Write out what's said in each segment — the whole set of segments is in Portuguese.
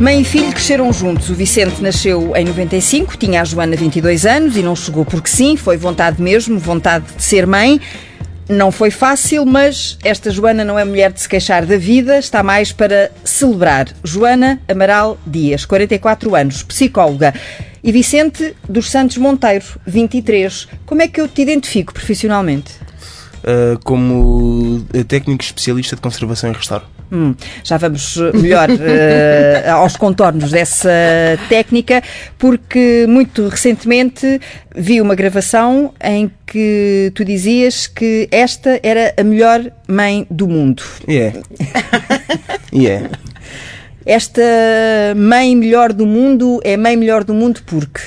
Mãe e filho cresceram juntos. O Vicente nasceu em 95, tinha a Joana 22 anos e não chegou porque sim, foi vontade mesmo, vontade de ser mãe. Não foi fácil, mas esta Joana não é mulher de se queixar da vida, está mais para celebrar. Joana Amaral Dias, 44 anos, psicóloga. E Vicente dos Santos Monteiro, 23. Como é que eu te identifico profissionalmente? Uh, como técnico especialista de conservação e restauro. Hum, já vamos melhor uh, aos contornos dessa técnica, porque muito recentemente vi uma gravação em que tu dizias que esta era a melhor mãe do mundo. É. Yeah. yeah. Esta mãe melhor do mundo é mãe melhor do mundo porque?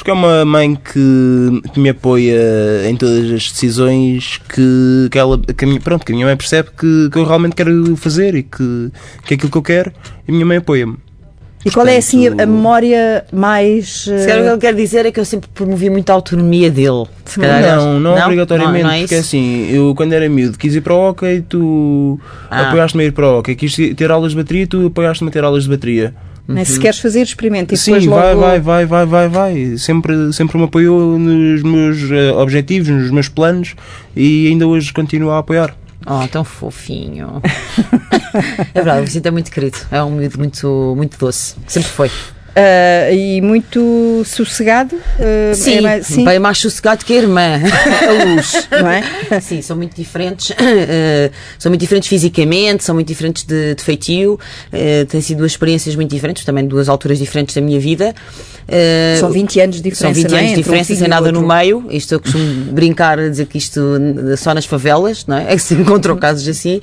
Porque é uma mãe que, que me apoia em todas as decisões que, que, ela, que, a minha, pronto, que a minha mãe percebe que, que eu realmente quero fazer e que, que é aquilo que eu quero, e a minha mãe apoia-me. E qual é assim a, a memória mais. Uh... Se o que ele quer dizer é que eu sempre promovi muito a autonomia dele. Se calhar não, não, não obrigatoriamente, não, não é porque assim, eu quando era miúdo quis ir para o hockey, tu ah. apoiaste-me a ir para o hockey, quis ter aulas de bateria, tu apoiaste-me a ter aulas de bateria. Uhum. Se queres fazer, experimenta. E Sim, logo... vai, vai, vai, vai, vai, vai. Sempre, sempre me apoiou nos meus uh, objetivos, nos meus planos e ainda hoje continua a apoiar. Oh, tão fofinho. é verdade, o Vicente é muito querido. É um miúdo muito, muito doce. Sempre foi. Uh, e muito sossegado. Uh, sim, é mais, sim, bem mais sossegado que a irmã, a luz, não é? Sim, são muito diferentes, uh, são muito diferentes fisicamente, são muito diferentes de, de feitio, têm sido duas experiências muito diferentes, também duas alturas diferentes da minha vida. São 20 anos de diferença. São 20 é? anos de diferença, sem nada no meio. Isto eu costumo brincar, dizer que isto só nas favelas, não é? É que se encontram casos assim.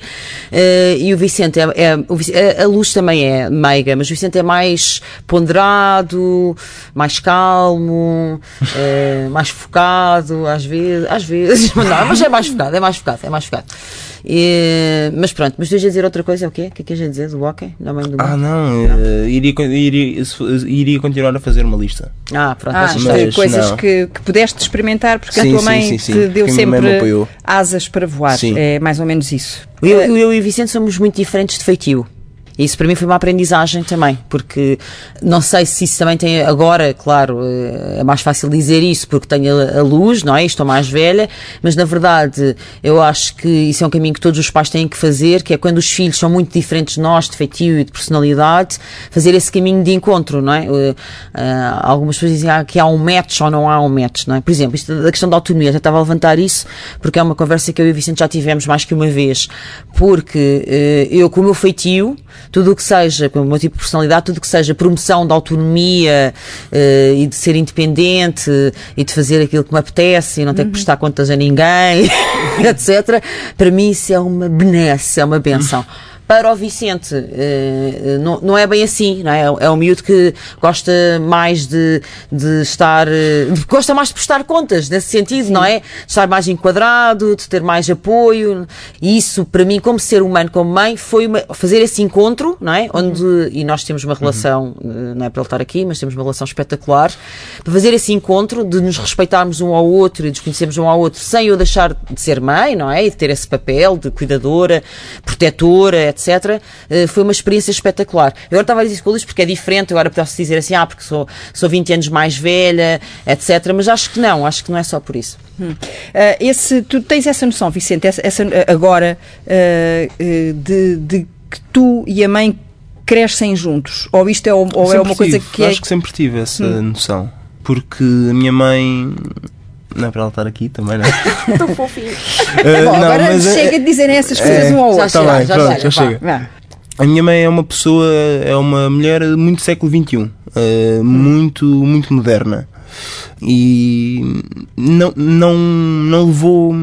e o Vicente, é, é, a luz também é meiga, mas o Vicente é mais ponderado mais calmo, é, mais focado, às vezes, às vezes, não, mas é mais focado, é mais focado, é mais focado. E, mas pronto, mas tu ias dizer outra coisa, é o quê? O que é que ias dizer do hockey? Do ah, não, não. Uh, iria, iria, iria continuar a fazer uma lista. Ah, pronto, ah, mas, coisas que, que pudeste experimentar porque sim, a tua mãe sim, sim, te deu sempre asas para voar. É mais ou menos isso. Eu, eu e o Vicente somos muito diferentes de feitio. E isso para mim foi uma aprendizagem também, porque não sei se isso também tem agora, claro, eh, é mais fácil dizer isso porque tenho a luz, não é? Estou mais velha, mas na verdade eu acho que isso é um caminho que todos os pais têm que fazer, que é quando os filhos são muito diferentes de nós, de feitio e de personalidade, fazer esse caminho de encontro, não é? Uh, algumas pessoas dizem ah, que há um match ou não há um match, não é? Por exemplo, isto da questão da autonomia, eu estava a levantar isso porque é uma conversa que eu e o Vicente já tivemos mais que uma vez, porque uh, eu com o meu feitio tudo o que seja, com o meu tipo de personalidade, tudo o que seja promoção da autonomia uh, e de ser independente e de fazer aquilo que me apetece e não ter uhum. que prestar contas a ninguém, etc. Para mim isso é uma benesse, é uma benção. Para o Vicente, uh, não, não é bem assim, não é? É um miúdo que gosta mais de, de estar, uh, gosta mais de prestar contas, nesse sentido, Sim. não é? De estar mais enquadrado, de ter mais apoio. E isso, para mim, como ser humano, como mãe, foi uma, fazer esse encontro, não é? Onde, uhum. e nós temos uma relação, uhum. não é para ele estar aqui, mas temos uma relação espetacular, para fazer esse encontro, de nos respeitarmos um ao outro e de nos conhecermos um ao outro, sem eu deixar de ser mãe, não é? E de ter esse papel de cuidadora, protetora, etc etc., eh, foi uma experiência espetacular. Eu agora estava a dizer isso com Luís porque é diferente, agora posso dizer assim, ah, porque sou, sou 20 anos mais velha, etc., mas acho que não, acho que não é só por isso. Hum. Uh, esse, tu tens essa noção, Vicente, essa, essa agora uh, de, de que tu e a mãe crescem juntos? Ou isto é, ou é uma coisa que é... Acho que sempre tive essa hum. noção. Porque a minha mãe não é para ela estar aqui também, não é? Tão fofinho. Uh, Bom, não, agora é- chega é, de dizerem essas coisas é, um ao outro. Já, bem, já, pronto, já, já chega. A minha mãe é uma pessoa, é uma mulher muito século XXI, uh, muito, muito moderna e não, não, não levou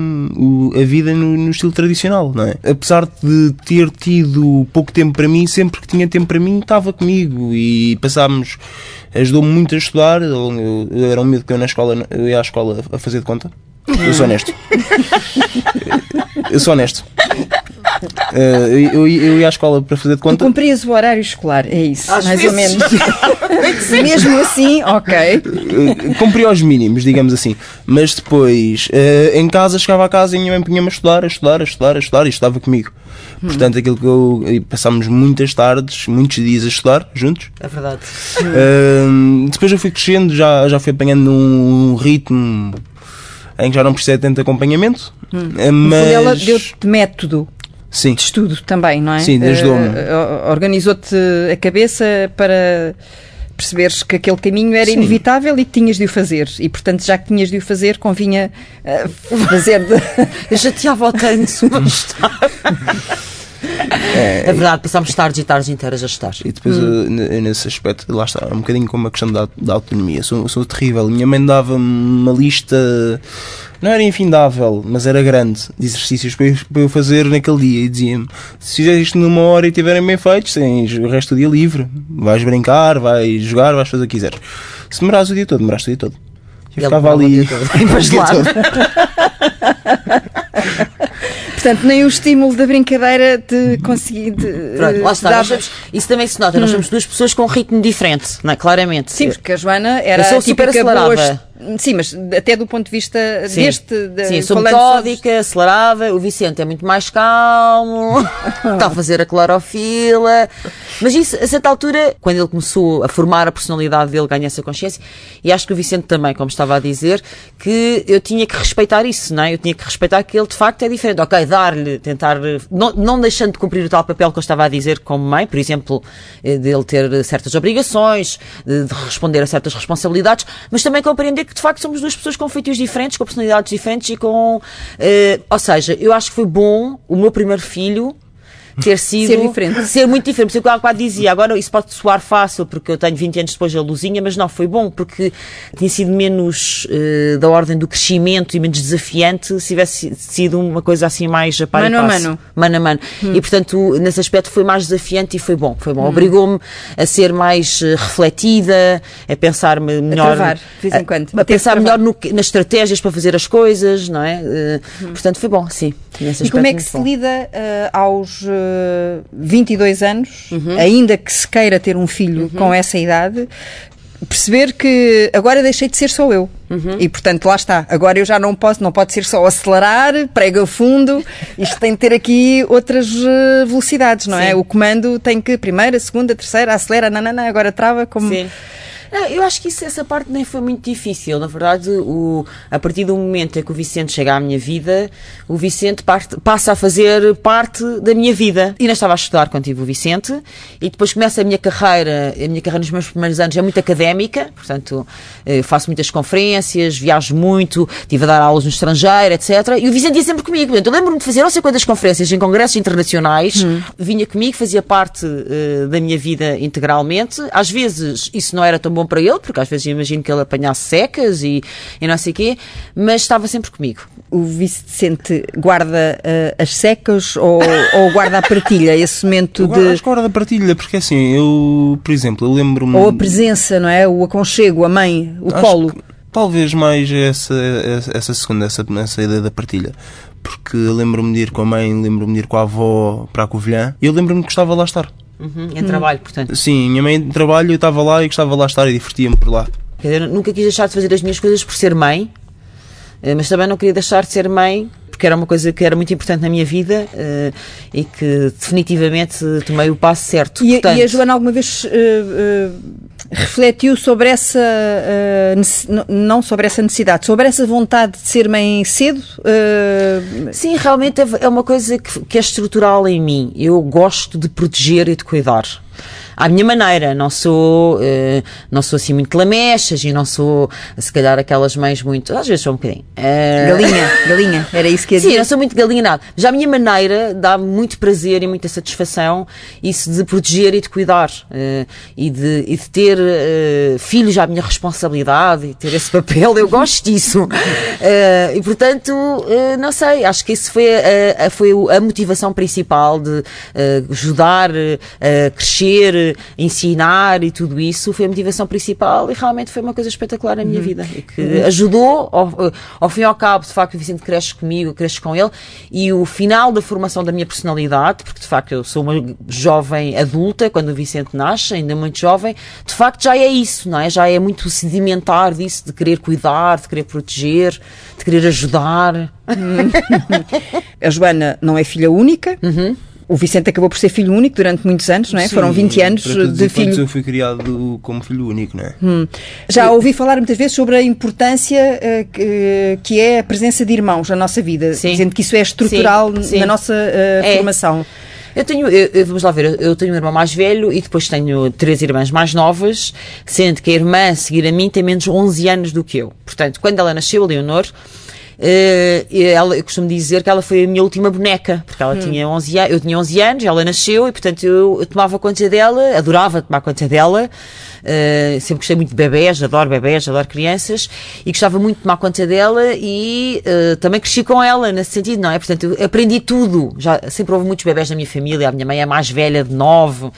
a vida no, no, estilo tradicional, não é? Apesar de ter tido pouco tempo para mim, sempre que tinha tempo para mim estava comigo e passámos, ajudou-me muito a estudar, eu, eu era um medo que eu na escola, eu ia à escola a fazer de conta. Eu sou honesto. eu sou honesto. Uh, eu, eu, ia à escola para fazer de conta. Tu cumprias o horário escolar, é isso, Às mais vezes. ou menos. Mesmo assim, ok. Uh, cumpri aos mínimos, digamos assim. Mas depois, uh, em casa, chegava a casa e minha mãe punha-me a estudar, a estudar, a estudar, a estudar e estava comigo. Hum. Portanto, aquilo que eu. Passámos muitas tardes, muitos dias a estudar juntos. É verdade. Uh, depois eu fui crescendo, já, já fui apanhando um ritmo em que já não precisei de tanto acompanhamento. Hum. Mas... Ela deu-te método Sim. de estudo também, não é? Sim, ajudou-me. Uh, Organizou-te a cabeça para perceberes que aquele caminho era Sim. inevitável e que tinhas de o fazer. E, portanto, já que tinhas de o fazer, convinha uh, fazer. De... Eu chateava o tanto, mas É, é verdade, passámos tardes e tardes inteiras a estar. E depois, hum. eu, nesse aspecto, lá está, um bocadinho como a questão da, da autonomia. Sou, sou terrível. Minha mãe dava-me uma lista, não era infindável, mas era grande, de exercícios para eu, para eu fazer naquele dia. E dizia-me: se fizeres isto numa hora e estiverem bem feitos, tens o resto do dia livre. Vais brincar, vais jogar, vais fazer o que quiseres. Se demorares o dia todo, demoraste o dia todo. Eu ficava ali. O dia todo. Portanto, nem o estímulo da brincadeira de conseguir. De, Pronto, lá está. Somos, isso também se nota. Hum. Nós somos duas pessoas com um ritmo diferente, não é? claramente. Sim, porque a Joana era eu sou super acelerada. Sim, mas até do ponto de vista Sim. deste. De, Sim, sou metódica, sobre... acelerada. O Vicente é muito mais calmo, está a fazer a clorofila. Mas isso, a certa altura, quando ele começou a formar a personalidade dele, ganha essa consciência. E acho que o Vicente também, como estava a dizer, que eu tinha que respeitar isso, não é? Eu tinha que respeitar que ele de facto é diferente. Ok, dar-lhe, tentar. Não, não deixando de cumprir o tal papel que eu estava a dizer como mãe, por exemplo, eh, dele ter certas obrigações, de responder a certas responsabilidades, mas também compreender que de facto somos duas pessoas com feitios diferentes, com personalidades diferentes e com. Uh, ou seja, eu acho que foi bom o meu primeiro filho ter sido. ser diferente. Ser muito diferente. Por isso eu quase dizia, agora isso pode soar fácil, porque eu tenho 20 anos depois da Luzinha, mas não, foi bom, porque tinha sido menos uh, da ordem do crescimento e menos desafiante se tivesse sido uma coisa assim mais a par mano a mano. Mano a mano. Hum. E portanto, nesse aspecto foi mais desafiante e foi bom. Foi bom. Hum. Obrigou-me a ser mais uh, refletida, a pensar-me melhor. A travar, de vez em quando. A, a pensar melhor no, nas estratégias para fazer as coisas, não é? Uh, hum. Portanto, foi bom, sim. E como é que se bom. lida aos 22 anos, uhum. ainda que se queira ter um filho uhum. com essa idade, perceber que agora deixei de ser só eu. Uhum. E portanto, lá está. Agora eu já não posso, não pode ser só acelerar, prega fundo. Isto tem de ter aqui outras uh, velocidades, não é? Sim. é? O comando tem que primeira, segunda, terceira, acelera, não, agora trava como. Sim. Não, eu acho que isso, essa parte nem foi muito difícil. Na verdade, o, a partir do momento em que o Vicente chega à minha vida, o Vicente parte, passa a fazer parte da minha vida. E ainda estava a estudar quando tive o Vicente, e depois começa a minha carreira. A minha carreira nos meus primeiros anos é muito académica, portanto, eh, faço muitas conferências, viajo muito, estive a dar aulas no estrangeiro, etc. E o Vicente ia sempre comigo. Portanto, eu lembro-me de fazer não sei quantas conferências em congressos internacionais, hum. vinha comigo, fazia parte uh, da minha vida integralmente. Às vezes isso não era tão bom bom para ele, porque às vezes imagino que ele apanhasse secas e, e não sei o quê, mas estava sempre comigo. O Vicente guarda uh, as secas ou, ou guarda a partilha, esse momento de... Acho que guarda a partilha, porque assim, eu, por exemplo, eu lembro-me... Ou a presença, não é? O aconchego, a mãe, o acho colo. Que, talvez mais essa, essa segunda, essa, essa ideia da partilha porque lembro-me de ir com a mãe, lembro-me de ir com a avó para a Covilhã e eu lembro-me que gostava de lá estar. Uhum, em trabalho, portanto. Sim, minha mãe trabalho, eu estava lá e gostava de lá estar e divertia-me por lá. Quer dizer, nunca quis deixar de fazer as minhas coisas por ser mãe, eh, mas também não queria deixar de ser mãe porque era uma coisa que era muito importante na minha vida uh, e que definitivamente tomei o passo certo. E, Portanto, e a Joana alguma vez uh, uh, refletiu sobre essa não sobre essa necessidade, sobre essa vontade de ser mãe cedo? Sim, realmente é, é uma coisa que, que é estrutural em mim. Eu gosto de proteger e de cuidar à minha maneira. Não sou, uh, não sou assim muito lamechas e não sou, se calhar, aquelas mães muito. Às vezes sou um bocadinho. Uh... Galinha, galinha, era isso que ia dizer. Sim, não sou muito galinha nada. Já a minha maneira dá muito prazer e muita satisfação isso de proteger e de cuidar uh, e, de, e de ter filhos à minha responsabilidade e ter esse papel. Eu gosto disso. e portanto, não sei, acho que isso foi a, a, foi a motivação principal de ajudar a crescer ensinar e tudo isso foi a motivação principal e realmente foi uma coisa espetacular na minha Uhum. vida. Que ajudou, ao, ao fim e ao cabo, de facto, o Vicente cresce comigo, cresce com ele e o final da formação da minha personalidade, porque de facto eu sou uma jovem adulta quando o Vicente nasce, ainda muito jovem, de facto já é isso, não é? Já é muito sedimentar disso, de querer cuidar, de querer proteger, de querer ajudar. A Joana não é filha única. Uhum. O Vicente acabou por ser filho único durante muitos anos, não é? Sim, Foram 20 anos de filho. Eu fui criado como filho único, não é? Já ouvi falar muitas vezes sobre a importância eh, que, é a presença de irmãos na nossa vida, Sim. dizendo que isso é estrutural Sim, sim. na nossa eh, É. formação. Eu tenho, eu- vamos lá ver, eu- eu tenho um irmão mais velho e depois tenho três irmãs mais novas, sendo que a irmã a seguir a mim tem menos 11 anos do que eu. Portanto, quando ela nasceu, a Leonor, eh, ela, eu costumo dizer que ela foi a minha última boneca, porque ela tinha 11 anos, eu tinha 11 anos, ela nasceu e, portanto, eu, eu tomava conta dela, adorava tomar conta dela, eh, sempre gostei muito de bebés, adoro bebés, adoro crianças, e gostava muito de tomar conta dela e eh, também cresci com ela, nesse sentido, não é? Portanto, aprendi tudo, já sempre houve muitos bebés na minha família, a minha mãe é mais velha de nove,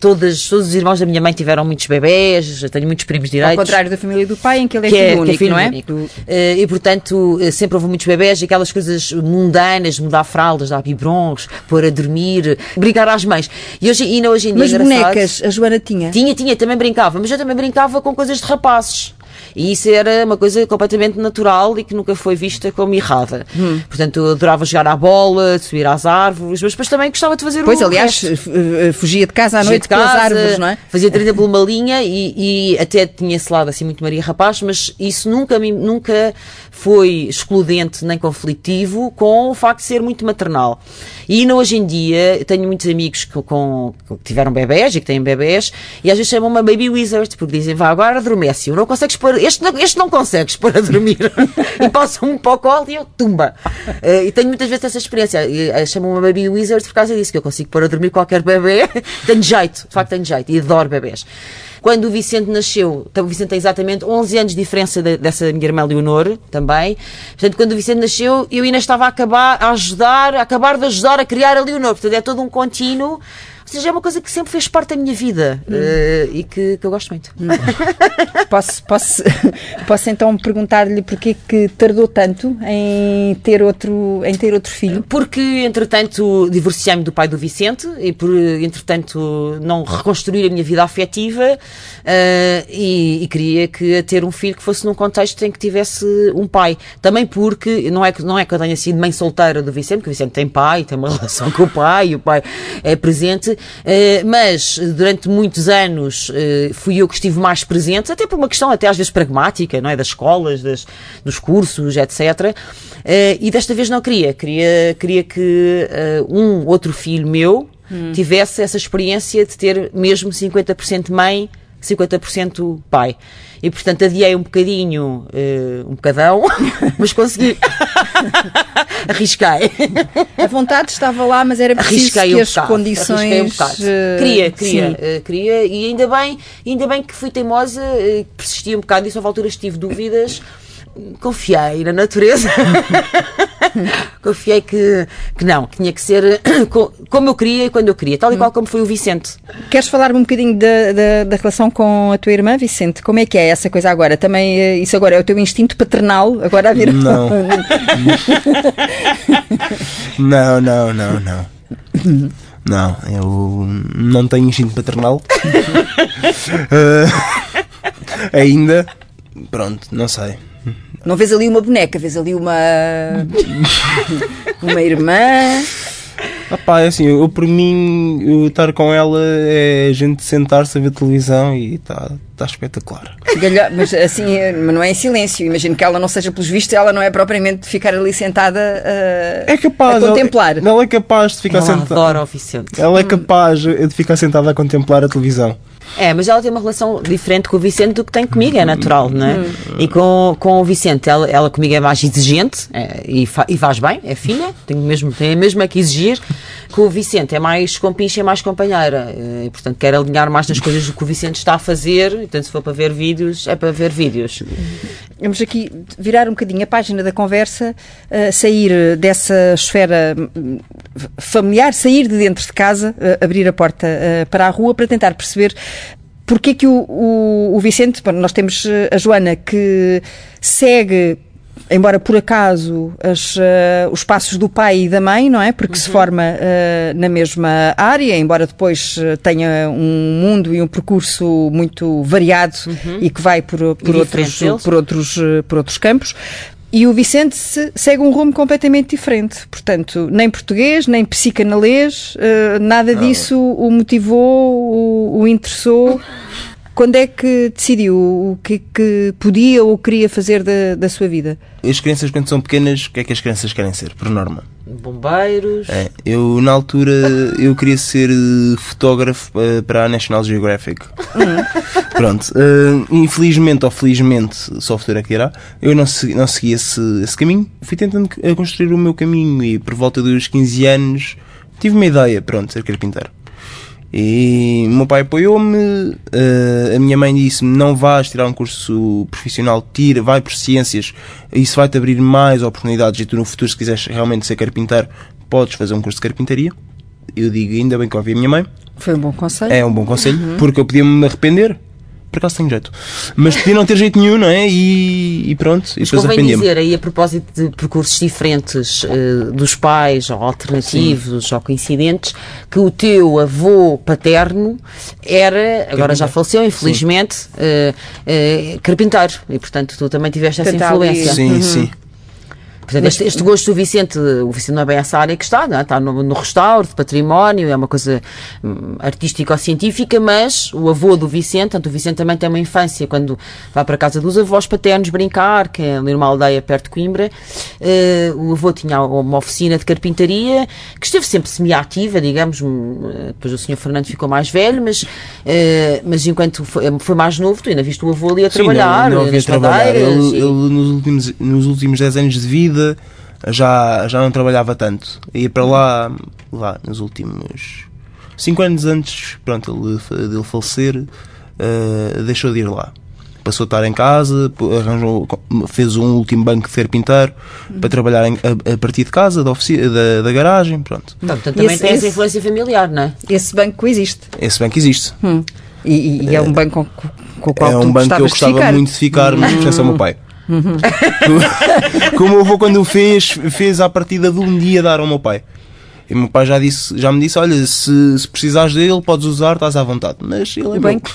todas, todos os irmãos da minha mãe tiveram muitos bebés, tenho muitos primos direitos Ao contrário da família do pai, em que ele é que filho é, que único, é filho não é? único. Eh, e portanto, eh, sempre houve muitos bebés e aquelas coisas mundanas, mudar fraldas, dar biberons, pôr a dormir, brincar às mães. E hoje, ainda hoje em dia, Mas engraçado, bonecas, a Joana tinha. Tinha, tinha, também brincava, mas eu também brincava com coisas de rapazes. E isso era uma coisa completamente natural e que nunca foi vista como errada. Hum. Portanto, eu adorava jogar à bola, subir às árvores, mas depois também gostava de fazer Pois, o aliás, f- f- fugia de casa à Fugia noite de pelas casa, árvores, não é? Fazia trilha por uma linha e, e até tinha esse lado assim muito Maria Rapaz, mas isso nunca, me- nunca foi excludente nem conflitivo com o facto de ser muito maternal. E ainda hoje em dia tenho muitos amigos que, com, que tiveram bebés e que têm bebés e às vezes chamam-me Baby Wizard porque dizem, vá, agora adormece, não consegues pôr, este não, este não consegues pôr a dormir. e passam-me para o colo e eu tumba. Eh, e tenho muitas vezes essa experiência. Eh, Chamam-me Baby Wizard por causa disso, que eu consigo pôr a dormir qualquer bebê. tenho jeito, de facto tenho jeito e adoro bebés. Quando o Vicente nasceu, então o Vicente tem exatamente 11 anos de diferença de- dessa minha irmã Leonor, também. Portanto, quando o Vicente nasceu, eu ainda estava a acabar, a ajudar, a acabar de ajudar a criar a Leonor. Portanto, é todo um contínuo. Ou seja, é uma coisa que sempre fez parte da minha vida eh, e que, que eu gosto muito. Posso, posso, posso então perguntar-lhe porque que tardou tanto em ter outro, em ter outro filho? Porque, entretanto, divorciei-me do pai do Vicente e, por, entretanto, não reconstruir a minha vida afetiva eh, e, e queria que ter um filho que fosse num contexto em que tivesse um pai. Também porque, não é, que- não é que eu tenha sido mãe solteira do Vicente, porque o Vicente tem pai, tem uma relação com o pai, e o pai é presente, mas durante muitos anos eh, fui eu que estive mais presente, até por uma questão até às vezes pragmática, não é? Das escolas, das, dos cursos, etc. Eh, e desta vez não queria. Queria, queria que eh, um outro filho meu tivesse essa experiência de ter mesmo 50% mãe, 50% pai. E portanto adiei um bocadinho, eh, um bocadão, mas consegui. Arrisquei. A vontade estava lá, mas era preciso Arrisquei que um as bocado, condições. arrisquei um bocado. eh, Queria, queria, eh, queria, e ainda bem, ainda bem que fui teimosa, eh, persisti um bocado, isso houve alturas tive dúvidas, confiei na natureza, confiei que, que não, que tinha que ser co- como eu queria e quando eu queria, tal e qual como foi o Vicente. Queres falar-me um bocadinho da, da, da relação com a tua irmã, Vicente? Como é que é essa coisa agora? Também eh, isso agora é o teu instinto paternal agora a vir? Não. Não, não, não, não. Não, eu não tenho instinto paternal. Eh, ainda. Pronto, não sei. Não vês ali uma boneca, vês ali uma uma irmã. Ah pá, é assim, eu por mim, eu estar com ela é a gente sentar-se a ver televisão e está tá espetacular. Galho- Mas assim, eh, mas não é em silêncio. Imagino que ela não seja, pelos vistos, ela não é propriamente de ficar ali sentada eh, É capaz. a contemplar. Ela, ela é capaz de ficar Ela sentada. adora o Vicente. Ela é capaz de ficar sentada a contemplar a televisão. É, mas ela tem uma relação diferente com o Vicente do que tem comigo, é natural, não é? E com, com o Vicente, ela, ela comigo é mais exigente é, e, fa, e faz bem, é filha, tenho mesmo, tem mesmo é que exigir. Com o Vicente é mais compincha, é mais companheira. eh, E, portanto, quer alinhar mais nas coisas do que o Vicente está a fazer. Portanto, se for para ver vídeos, é para ver vídeos. Vamos aqui virar um bocadinho a página da conversa, eh, sair dessa esfera hum, familiar, sair de dentro de casa, eh, abrir a porta para a rua para tentar perceber porque é que o, o, o Vicente, bom, nós temos eh, a Joana que segue embora por acaso as, eh, os passos do pai e da mãe, não é? Porque se forma eh, na mesma área, embora depois tenha um mundo e um percurso muito variado e que vai por, por, outros, deles. por, outros, por outros campos. E o Vicente se- segue um rumo completamente diferente. Portanto, nem português, nem psicanalês, eh, nada disso o motivou, o, o interessou. Quando é que decidiu o que, que podia ou queria fazer da, da sua vida? As crianças, quando são pequenas, o que é que as crianças querem ser, por norma? Bombeiros. É, eu, na altura, eu queria ser eh, fotógrafo eh, para a National Geographic. Pronto. eh, infelizmente ou felizmente, só o futuro é que irá, eu não segui, não segui esse, esse caminho. Fui tentando construir o meu caminho e por volta dos 15 anos tive uma ideia, pronto, ser carpinteiro. E o meu pai apoiou-me, eh, a minha mãe disse-me: não vais tirar um curso profissional, tira, vai por ciências, isso vai-te abrir mais oportunidades. E tu, no futuro, se quiseres realmente ser carpinteiro, podes fazer um curso de carpintaria. Eu digo: ainda bem que ouvi a minha mãe, Foi um bom conselho. é um bom conselho, porque eu podia-me arrepender. Por acaso tenho jeito, mas podia não ter jeito nenhum, não é? E, e pronto, e Mas depois convém arrependi-me. dizer aí, a propósito de percursos diferentes eh, dos pais, ou alternativos, ou coincidentes, que o teu avô paterno era, agora já faleceu, infelizmente, eh, eh, carpinteiro. E, portanto, tu também tiveste essa Portanto, há ali- influência. Sim, sim. Portanto, este, este gosto do Vicente, o Vicente não é bem essa área que está, não é? está no, no restauro, de património, é uma coisa hum, artística ou científica, mas o avô do Vicente, portanto, o Vicente também tem uma infância quando vai para a casa dos avós paternos brincar, que é ali numa aldeia perto de Coimbra. eh, o avô tinha uma oficina de carpintaria que esteve sempre semi-ativa, digamos. hum, eh, Depois o senhor Fernando ficou mais velho, mas, eh, mas enquanto foi, foi mais novo, tu ainda viste o avô ali a Sim, trabalhar, não, não nas trabalhar. Ele, ele nos, últimos, nos últimos 10 anos de vida já, já não trabalhava tanto. Ia para lá, lá nos últimos 5 anos antes pronto, ele, dele falecer, eh, deixou de ir lá. Passou a estar em casa, arranjou, fez um último banco de carpinteiro para trabalhar em- a, a partir de casa, da, ofici- da, da garagem. Pronto. Portanto, E também esse- tem essa influência familiar, não é? Esse banco existe. Esse banco existe. Hum. E, e- é um banco com, com o qual é tu um banco que eu de gostava ficar. muito de ficar, mas pertence ao meu pai. Como o avô, quando o fez, fez à partida de um dia dar ao meu pai. E o meu pai já, disse, já me disse: Olha, se, se precisares dele, podes usar, estás à vontade. Mas ele é O meu. banco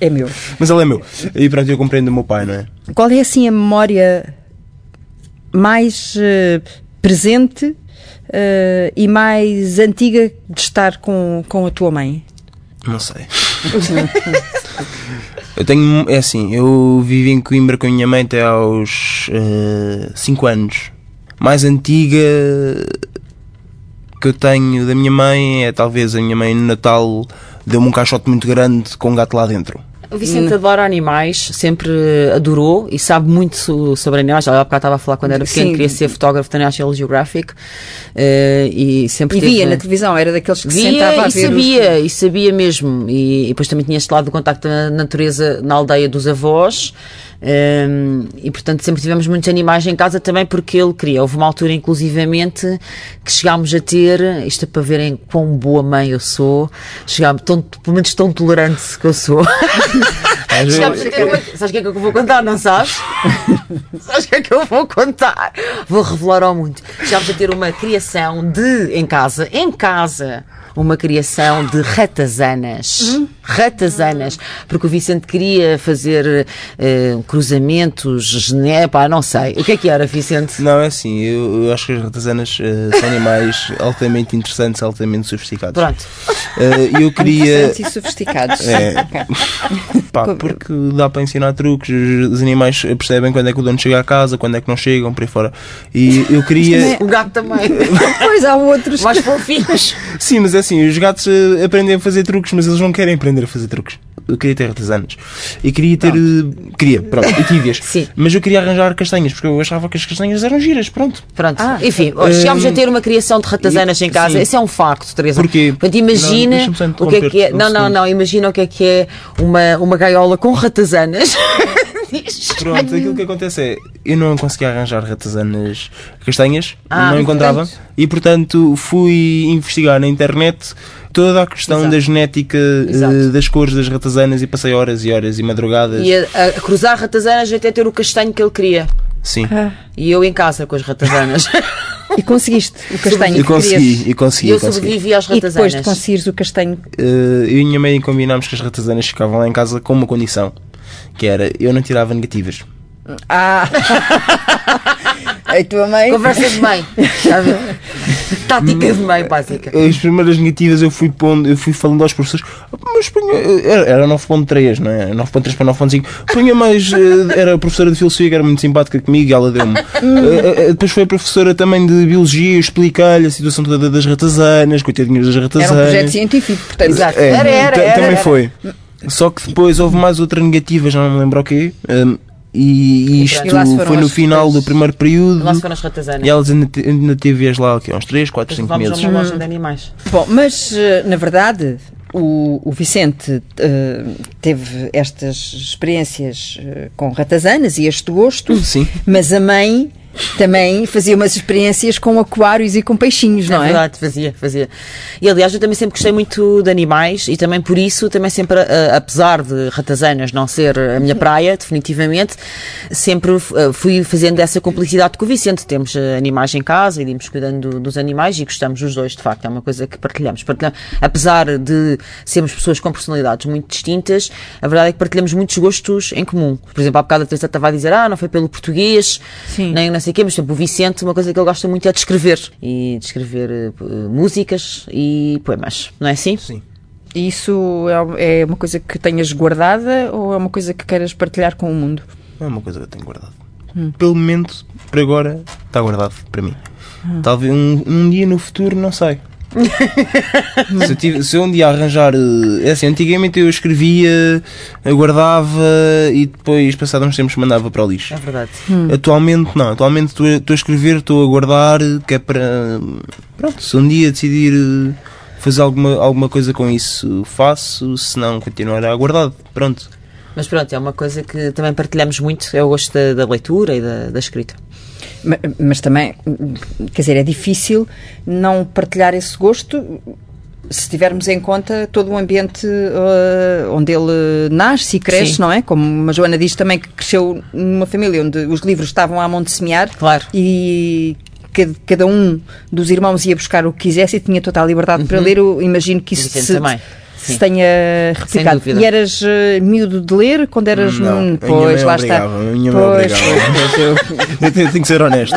é meu. Mas ele é meu. E pronto, eu compreendo o meu pai, não é? Qual é assim a memória mais eh, presente eh, e mais antiga de estar com, com a tua mãe? Não sei. eu tenho. É assim, eu vivi em Coimbra com a minha mãe até aos 5 anos. Mais antiga que eu tenho da minha mãe é talvez a minha mãe no Natal deu-me um caixote muito grande com um gato lá dentro. O Vicente adora animais, sempre adorou e sabe muito so- sobre animais. Há bocado estava a falar quando era pequeno, Sim. queria ser fotógrafo da National Geographic eh, e sempre E teve- via na televisão, era daqueles que se sentava Via a e ver. os- sabia, e sabia mesmo. E, e depois também tinha este lado do contacto na natureza na aldeia dos avós. Hum, e portanto sempre tivemos muitos animais em casa também porque ele queria. Houve uma altura, inclusivamente, que chegámos a ter, isto é para verem quão boa mãe eu sou, chegámos, tão, pelo menos tão tolerante que eu sou. Chegámos a ter uma- Sabes o que é que eu vou contar, não sabes? Sabes o que é que eu vou contar? Vou revelar ao mundo. Chegámos a ter uma criação de, em casa, em casa, uma criação de ratazanas. Ratazanas. Porque o Vicente queria fazer eh, cruzamentos, gené, pá, não sei. O que é que era, Vicente? Não, é assim, eu, eu acho que as ratazanas eh, são animais altamente interessantes, altamente sofisticados. Pronto. Eh, eu queria. Interessantes e sofisticados. É. Pá, porque dá para ensinar truques, os animais percebem quando é que o dono chega à casa, quando é que não chegam, por aí fora. E eu queria. O gato também. Depois há outros. Mais fofinhos. Sim, mas é assim, os gatos eh, aprendem a fazer truques, mas eles não querem aprender a fazer truques. Eu queria ter ratazanas. E queria ter. eh, Queria, pronto, e tive-as. Sim. Mas eu queria arranjar castanhas, porque eu achava que as castanhas eram giras, pronto. Pronto. Ah. Enfim, chegámos a ter uma criação de ratazanas em casa. Sim. Esse é um facto, Teresa. Porquê? Portanto, imagina Não, o que é que é. um Não, não, não. Imagina o que é que é uma, uma gaiola com ratazanas. Pronto, aquilo que acontece é eu não conseguia arranjar ratazanas castanhas, Ah, não e encontrava, portanto- e portanto fui investigar na internet toda a questão Exato. da genética eh, Exato. das cores das ratazanas e passei horas e horas e madrugadas. E a, a cruzar ratazanas até ter o castanho que ele queria. Sim. E eu em casa com as ratazanas. E conseguiste o castanho E que querias. consegui, e consegui, eu consegui. sobrevivi às E depois de ratazanas. conseguires o castanho, Eh, eu e a minha mãe combinámos que as ratazanas ficavam lá em casa com uma condição, que era eu não tirava negativas. Ah! a tua mãe. Conversa de mãe. Está a ver? Tática de mãe básica. As primeiras negativas eu fui pondo, eu fui falando aos professores, "Ah, mas punha, era, era 9.3, não é? 9.3 para 9.5. Punha mais, eh, era a professora de filosofia que era muito simpática comigo e ela deu-me. Eh, eh, depois foi a professora também de biologia, eu expliquei-lhe a situação toda das ratazanas, coitadinhas das Era um ratazanas. projeto científico, portanto. Exato. É, Era, era, era, também foi. Só que depois houve mais outra negativa, já não me lembro o quê. hum, e, E isto. E foi no as- final do primeiro período. Lá se foram as ratazanas. E elas ainda, ainda teve lá aqui, uns 3, 4, 5 Vamos a meses. uma loja de animais. Bom, mas eh, na verdade o, o Vicente eh, teve estas experiências eh, com ratazanas e este gosto, Sim. mas a mãe também fazia umas experiências com aquários e com peixinhos, não é é? verdade, fazia, fazia. E aliás, eu também sempre gostei muito de animais e também por isso, também sempre, eh, apesar de ratazanas não ser a minha praia, definitivamente, sempre eh, fui fazendo essa complicidade com o Vicente. Temos eh, animais em casa e íamos cuidando dos animais e gostamos os dois, de facto, é uma coisa que partilhamos. partilhamos. Apesar de sermos pessoas com personalidades muito distintas, a verdade é que partilhamos muitos gostos em comum. Por exemplo, há bocado a Teresa estava a dizer, ah, não foi pelo português, Sim. nem não sei o quê, mas por exemplo, o Vicente, uma coisa que ele gosta muito é de escrever. E de escrever eh, p- músicas e poemas, não é assim? Sim. E Isso é é uma coisa que tenhas guardada ou é uma coisa que queiras partilhar com o mundo? É uma coisa que eu tenho guardado. Pelo momento, por agora, está guardado para mim. Talvez um, um dia no futuro, não sei. Se, eu tive- se eu um dia arranjar. eh, É assim, antigamente eu escrevia, eu guardava e depois, passado uns tempos, mandava para o lixo. É verdade. Atualmente não, atualmente estou a- estou a escrever, estou a guardar, que é para. Pronto, se um dia decidir eh, fazer alguma, alguma coisa com isso, faço, se não, continuará guardado. Pronto. Mas pronto, é uma coisa que também partilhamos muito, é o gosto da, da leitura e da, da escrita. Ma- Mas também, quer dizer, é difícil não partilhar esse gosto se tivermos em conta todo o ambiente eh, onde ele nasce e cresce, Sim. não é? Como a Joana diz também que cresceu numa família onde os livros estavam à mão de semear Claro. e cada, um dos irmãos ia buscar o que quisesse e tinha total liberdade para ler. Eu imagino que isso se, também. Se Sim. tenha replicado. E eras eh, miúdo de ler quando eras. Não, hum, pois, lá está. obrigava, minha Pois, eu- tenho, que ser honesto.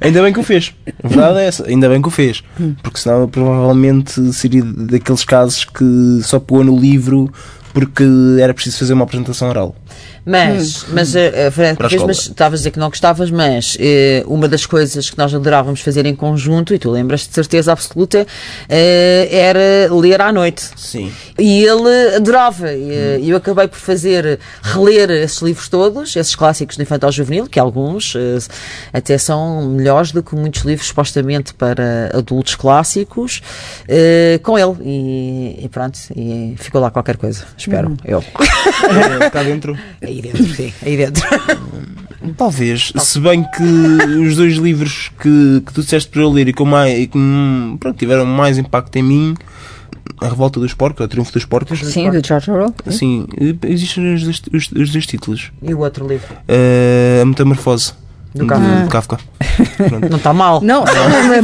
Ainda bem que o fez. A verdade é essa. Ainda bem que o fez. Porque senão provavelmente seria daqueles casos que só pôs no livro porque era preciso fazer uma apresentação oral. Mas, mas eh, eh, escola. mas estavas a dizer que não gostavas, mas eh, uma das coisas que nós adorávamos fazer em conjunto, e tu lembras de certeza absoluta, eh, era ler à noite. Sim. E ele adorava. E eh, eu acabei por fazer, reler esses livros todos, esses clássicos do infantil juvenil, que alguns eh, até são melhores do que muitos livros supostamente para adultos clássicos, eh, com ele. E, e pronto, e ficou lá qualquer coisa. Espero. Eu. Cá dentro. Aí dentro, sim. Aí dentro. Talvez. Se bem que os dois livros que, que tu disseste para eu ler e que, mais, e que hum, pronto, tiveram mais impacto em mim, A Revolta dos Porcos, ou Triunfo dos Porcos. Sim, do George Orwell. Sim, existem os, dois- os, os dois títulos. E o outro livro? Eh, a Metamorfose. Do Kafka. Kafka. Não está mal. Não, não é.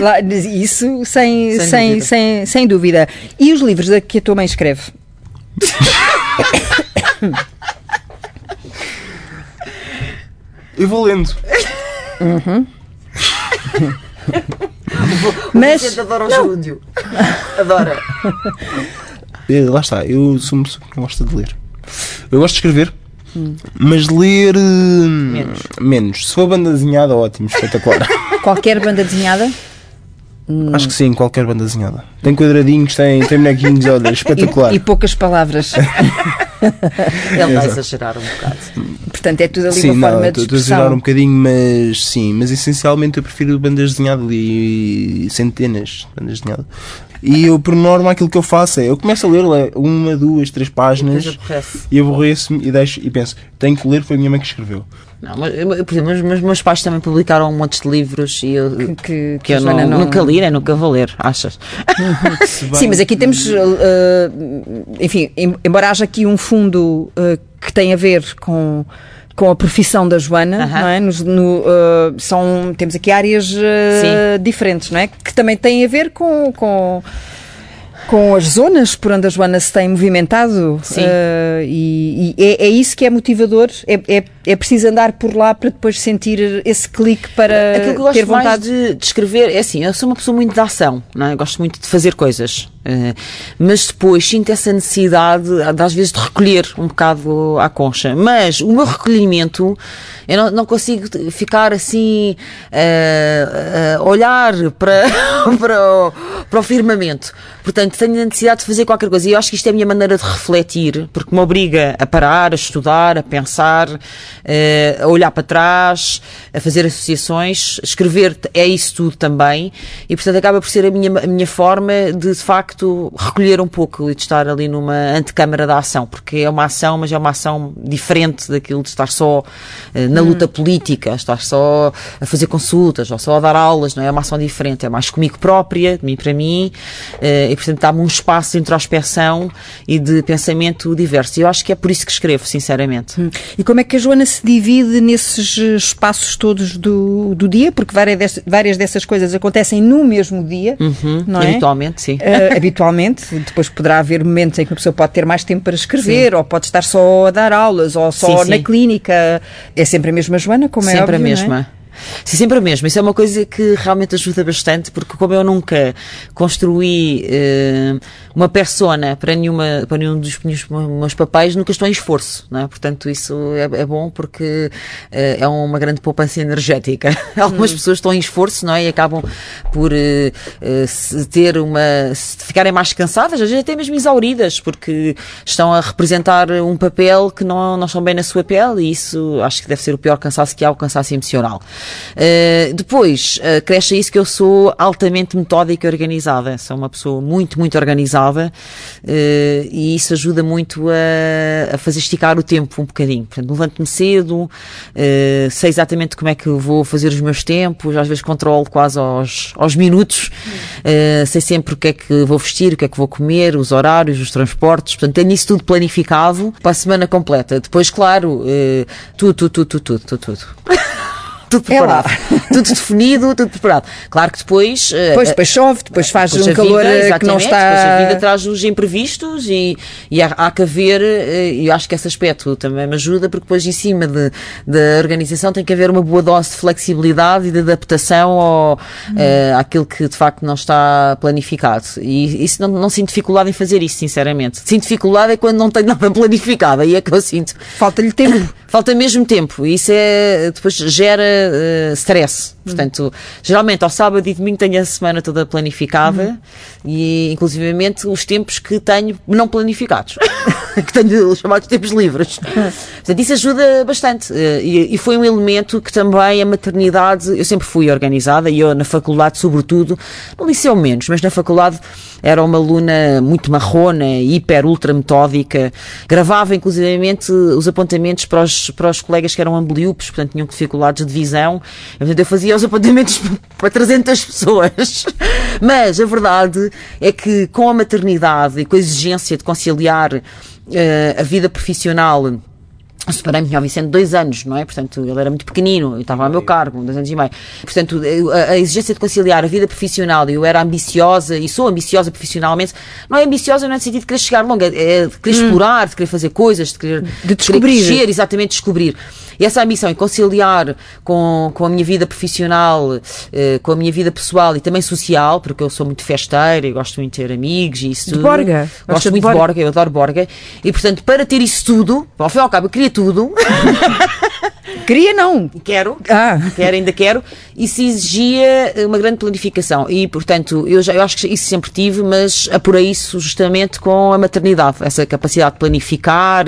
Lá, Isso sem, Sem sem, dúvida. sem, sem dúvida. E os livros da que a tua mãe escreve? Eu vou lendo. Mas, adora o gerúndio. Adora. Lá está, eu sou uma pessoa que não gosta de ler. Eu gosto de escrever, mas ler. eh, Menos. Menos. Se for banda desenhada, ótimo, espetacular. qualquer banda desenhada? Hum. Acho que sim, qualquer banda desenhada. Tem quadradinhos, tem, tem bonequinhos, olha, espetacular. E, e poucas palavras. Ele vai exagerar um bocado. Portanto, é tudo ali sim, uma não, forma de Estou a exagerar um bocadinho, mas sim, mas essencialmente eu prefiro bandas desenhadas e centenas de bandas desenhadas. E eu, por norma, aquilo que eu faço é eu começo a ler uma, duas, três páginas e aborreço-me e deixo e penso, tenho que ler, foi a minha mãe que escreveu. Não, mas, por exemplo, os meus, meus pais também publicaram um monte de livros e eu, que, que, que eu não, não... nunca li, nem nunca vou ler, achas? Sim, mas aqui temos, uh, enfim, embora haja aqui um fundo uh, que tem a ver com com a profissão da Joana, uh -huh. não é? Nos, no, uh, são, temos aqui áreas uh, diferentes, não é? Que também têm a ver com, com com as zonas por onde a Joana se tem movimentado. Sim. Uh, e, e é, é, isso que é motivador. É, é, é, preciso andar por lá para depois sentir esse clique para Aquilo que eu gosto ter vontade de, de escrever é assim: eu sou uma pessoa muito de ação, não é? eu gosto muito de fazer coisas. Uh, mas depois sinto essa necessidade, às vezes, de recolher um bocado à concha. Mas o meu recolhimento, eu não, não consigo ficar assim uh, uh, olhar para, para, o, para o firmamento. Portanto, tenho a necessidade de fazer qualquer coisa. E eu acho que isto é a minha maneira de refletir, porque me obriga a parar, a estudar, a pensar, a olhar para trás, a fazer associações. Escrever é isso tudo também. E, portanto, acaba por ser a minha, a minha forma de, de facto, facto recolher um pouco e de estar ali numa antecâmara da ação, porque é uma ação, mas é uma ação diferente daquilo de estar só uh, na luta hum. política, estar só a fazer consultas ou só a dar aulas, não é? É uma ação diferente, é mais comigo própria, de mim para mim, uh, e portanto dá-me um espaço de introspeção e de pensamento diverso. E eu acho que é por isso que escrevo, sinceramente. Hum. E como é que a Joana se divide nesses espaços todos do, do dia? Porque várias, várias dessas coisas acontecem no mesmo dia, uhum, não é? Habitualmente, sim. Uh, habitualmente. Depois poderá haver momentos em que a pessoa pode ter mais tempo para escrever, sim. ou pode estar só a dar aulas, ou só sim, na sim. clínica. É sempre a mesma Joana, como sempre é óbvio, Sempre a mesma. Sim, sempre a mesma. Isso é uma coisa que realmente ajuda bastante, porque como eu nunca construí uh, uma persona para, nenhuma, para nenhum dos meus, meus papéis, nunca estou em esforço, não é? Portanto, isso é, é bom porque uh, é uma grande poupança energética. Algumas hum. pessoas estão em esforço, não é? E acabam por uh, ter uma... ficarem mais cansadas, às vezes até mesmo exauridas, porque estão a representar um papel que não, não estão bem na sua pele e isso acho que deve ser o pior cansaço que há, o cansaço emocional. Uh, depois, uh, cresce isso que eu sou altamente metódica e organizada. Sou uma pessoa muito, muito organizada uh, e isso ajuda muito a, a, fazer esticar o tempo um bocadinho. Portanto, levanto-me cedo, sei exatamente como é que vou fazer os meus tempos, às vezes controlo quase aos, aos minutos, sei sempre o que é que vou vestir, o que é que vou comer, os horários, os transportes. Portanto, tenho isso tudo planificado para a semana completa. Depois, claro, tudo, tudo, tudo, tudo, tudo, tudo. tudo é preparado. É tudo definido, tudo preparado. Claro que depois. Depois, uh, depois chove, depois faz depois um calor vida, que não está. Depois a vida traz os imprevistos e, e há, há que haver, e eu acho que esse aspecto também me ajuda, porque depois em cima de, da organização tem que haver uma boa dose de flexibilidade e de adaptação ao, hum. uh, àquilo que de facto não está planificado. E isso não, não sinto dificuldade em fazer isso, sinceramente. Sinto dificuldade é quando não tenho nada planificado, aí é que eu sinto. Falta-lhe tempo. Falta mesmo tempo. Isso é, depois gera uh, stress. Portanto, geralmente ao sábado e domingo tenho a semana toda planificada uhum. e, inclusivamente, os tempos que tenho não planificados. que tenho os chamados tempos livres. Portanto, isso ajuda bastante. Eh, e, e, foi um elemento que também a maternidade, eu sempre fui organizada e eu na faculdade, sobretudo, no liceu menos, mas na faculdade era uma aluna muito marrona, hiper, ultra metódica, gravava inclusivamente os apontamentos para os, para os colegas que eram ambeliupes, portanto tinham dificuldades de visão. Portanto, eu fazia os apontamentos para 300 pessoas. Mas a verdade é que com a maternidade e com a exigência de conciliar uh, a vida profissional separei-me, tinha o Vicente dois anos, não é? Portanto, ele era muito pequenino, eu estava ao meu cargo, dois anos e meio. Portanto, a, a, exigência de conciliar a vida profissional, e eu era ambiciosa, e sou ambiciosa profissionalmente, não é ambiciosa no sentido de querer chegar longa, é de querer hum. explorar, de querer fazer coisas, de querer, de descobrir. De querer crescer, exatamente, descobrir. E essa ambição, e conciliar com, com a minha vida profissional, eh, com a minha vida pessoal e também social, porque eu sou muito festeira e gosto muito de ter amigos e isso tudo. De Borga. Gosto muito de Borga. Borga, eu adoro Borga. E, portanto, para ter isso tudo, ao fim e ao cabo, eu queria queria tudo. Queria não. Quero. Ah. Quero, ainda quero. Isso exigia uma grande planificação. E, portanto, eu, já, eu acho que isso sempre tive, mas apurei isso justamente com a maternidade. Essa capacidade de planificar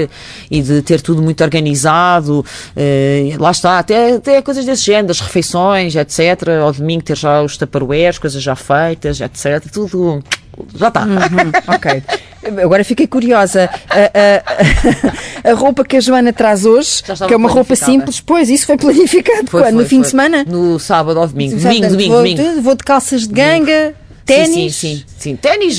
e de ter tudo muito organizado. Eh, lá está, até, até coisas desse género, das refeições, etc. Ao domingo ter já os tupperwares, coisas já feitas, etc. Tudo já está. Uhum, ok. Agora fiquei curiosa. A, a, a, roupa que a Joana traz hoje, que é uma roupa simples, pois isso foi planificado foi, quando? Foi, no fim foi. de semana? No sábado ou domingo. Domingo, domingo, vou, domingo. Vou de calças de ganga. Ténis? Sim, sim, sim. Ténis,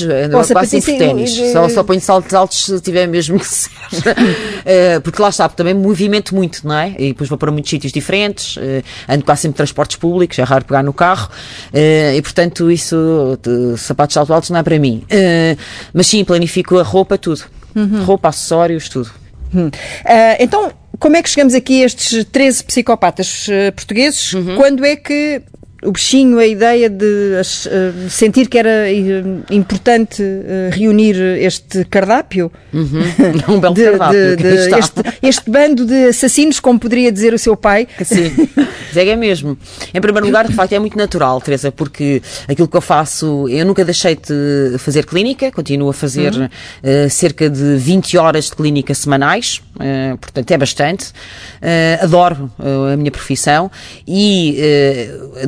quase sempre ténis. Só, só ponho saltos altos se tiver mesmo que ser. uh, porque lá está, também movimento muito, não é? E depois vou para muitos sítios diferentes, uh, ando quase sempre transportes públicos, é raro pegar no carro, uh, e portanto isso, de, sapatos saltos altos não é para mim. mas sim, planifico a roupa, tudo. Uhum. Roupa, acessórios, tudo. Uhum. então, como é que chegamos aqui a estes 13 psicopatas portugueses? Uhum. Quando é que o bichinho, a ideia de uh, sentir que era uh, importante uh, reunir este cardápio. Uhum. Um belo de, cardápio. De, de este, este, bando de assassinos, como poderia dizer o seu pai. Sim, é mesmo. Em primeiro lugar, de facto, é muito natural, Teresa, porque aquilo que eu faço, eu nunca deixei de fazer clínica, continuo a fazer uhum. cerca de 20 horas de clínica semanais, portanto é bastante. adoro a minha profissão e,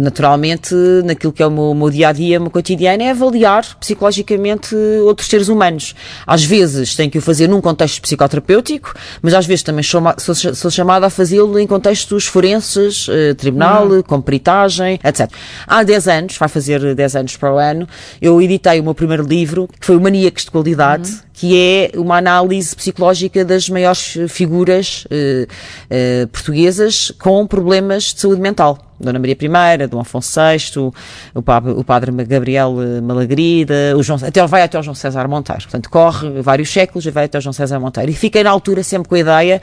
naturalmente, naquilo que é o meu, o meu dia a dia, o meu cotidiano, é avaliar psicologicamente outros seres humanos. Às vezes tenho que o fazer num contexto psicoterapêutico, mas às vezes também sou, sou, sou chamada a fazê-lo em contextos forenses, eh, tribunal, uhum. com peritagem, etc. Há 10 anos, vai fazer 10 anos para o ano, eu editei o meu primeiro livro, que foi o Maníacos de Qualidade, uhum. Que é uma análise psicológica das maiores figuras eh, eh, portuguesas com problemas de saúde mental. Dona Maria I, Dom Afonso VI, o o padre Gabriel Malagrida, o João, até, vai até o João César Monteiro. Portanto, corre vários séculos e vai até o João César Monteiro. E fiquei na altura sempre com a ideia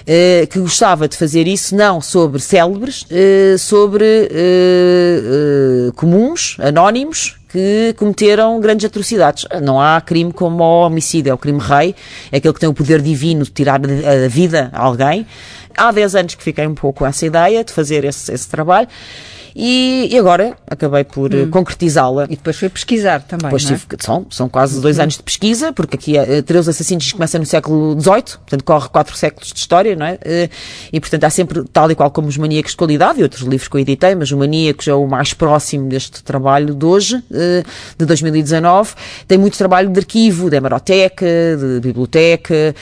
Uh, que gostava de fazer isso não sobre célebres, uh, sobre uh, comuns, anónimos, que cometeram grandes atrocidades. Não há crime como o homicídio, é o crime rei, é aquele que tem o poder divino de tirar a vida a alguém. Há 10 anos que fiquei um pouco com essa ideia de fazer esse, esse trabalho. E, e, agora acabei por hum. concretizá-la. E depois foi pesquisar também. Depois é? tive, são, são quase dois hum. anos de pesquisa, porque aqui uh, Três Assassinos começa no século XVIII, portanto corre quatro séculos de história, não é? Uh, e portanto há sempre, tal e qual como os Maníacos de Qualidade e outros livros que eu editei, mas o Maníacos é o mais próximo deste trabalho de hoje, uh, de 2019. Tem muito trabalho de arquivo, de hemeroteca, de biblioteca,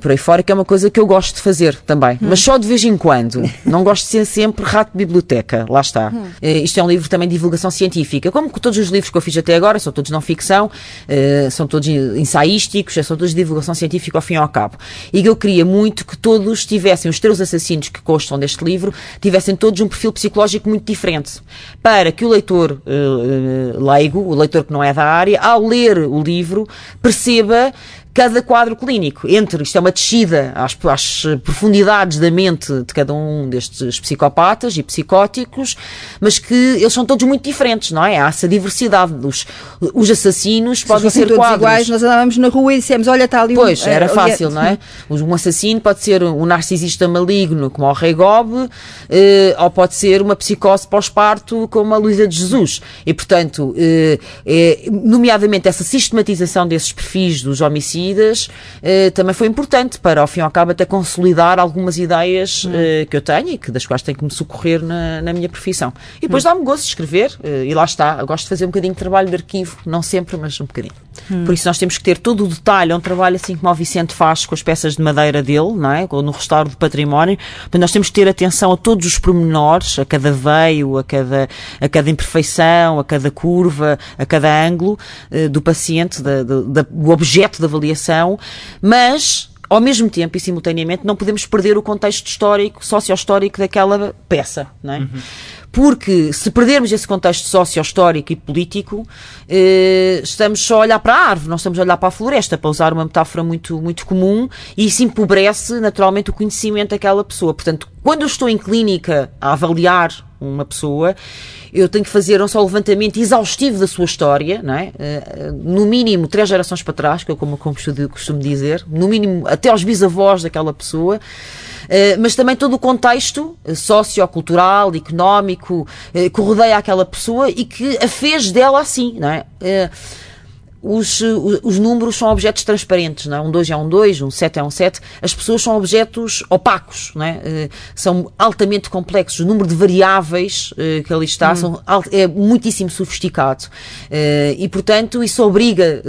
por aí fora, que é uma coisa que eu gosto de fazer também, hum. mas só de vez em quando. Não gosto de ser sempre rato de biblioteca, lá está. Hum. Uh, isto é um livro também de divulgação científica. Como todos os livros que eu fiz até agora, são todos não ficção, uh, são todos ensaísticos, são todos de divulgação científica ao fim e ao cabo. E eu queria muito que todos tivessem, os três assassinos que constam deste livro, tivessem todos um perfil psicológico muito diferente. Para que o leitor uh, leigo, o leitor que não é da área, ao ler o livro, perceba cada quadro clínico. Entre, isto é uma descida às, às, profundidades da mente de cada um destes psicopatas e psicóticos, mas que eles são todos muito diferentes, não é? Há essa diversidade. Os, os assassinos Se podem ser todos quadros. iguais, nós andávamos na rua e dissemos, olha, está ali Pois, um, era fácil, não é? Um assassino pode ser um narcisista maligno, como o Rei Gobe, eh, ou pode ser uma psicose pós-parto, como a Luísa de Jesus. E, portanto, eh, eh, nomeadamente essa sistematização desses perfis dos homicídios eh, também foi importante para, ao fim e ao cabo, até consolidar algumas ideias hum. eh, que eu tenho e que, das quais tenho que me socorrer na, na minha profissão. E depois hum. dá-me gosto de escrever, eh, e lá está, eu gosto de fazer um bocadinho de trabalho de arquivo, não sempre, mas um bocadinho. Hum. Por isso nós temos que ter todo o detalhe, é um trabalho assim como o Vicente faz com as peças de madeira dele, não é? Ou no restauro do património, mas nós temos que ter atenção a todos os pormenores, a cada veio, a cada, a cada imperfeição, a cada curva, a cada ângulo uh, do paciente, da, da, do objeto da avaliação avaliação, mas ao mesmo tempo e simultaneamente não podemos perder o contexto histórico, socio-histórico daquela peça, não é? Uhum. Porque se perdermos esse contexto socio-histórico e político, eh, estamos só a olhar para a árvore, não estamos a olhar para a floresta, para usar uma metáfora muito, muito comum, e isso empobrece naturalmente o conhecimento daquela pessoa. Portanto, quando eu estou em clínica a avaliar uma pessoa, eu tenho que fazer não só o levantamento exaustivo da sua história, não é? Uh, no mínimo três gerações para trás, que eu como, como costumo dizer, no mínimo até aos bisavós daquela pessoa. Uh, mas também todo o contexto sociocultural, económico, que rodeia aquela pessoa e que a fez dela assim, não é? Os, os números são objetos transparentes, não é? Um 2 é um 2, um 7 é um 7. As pessoas são objetos opacos, não é? Uh, são altamente complexos. O número de variáveis uh, que ali está hum. são, é muitíssimo sofisticado. E, portanto, isso obriga,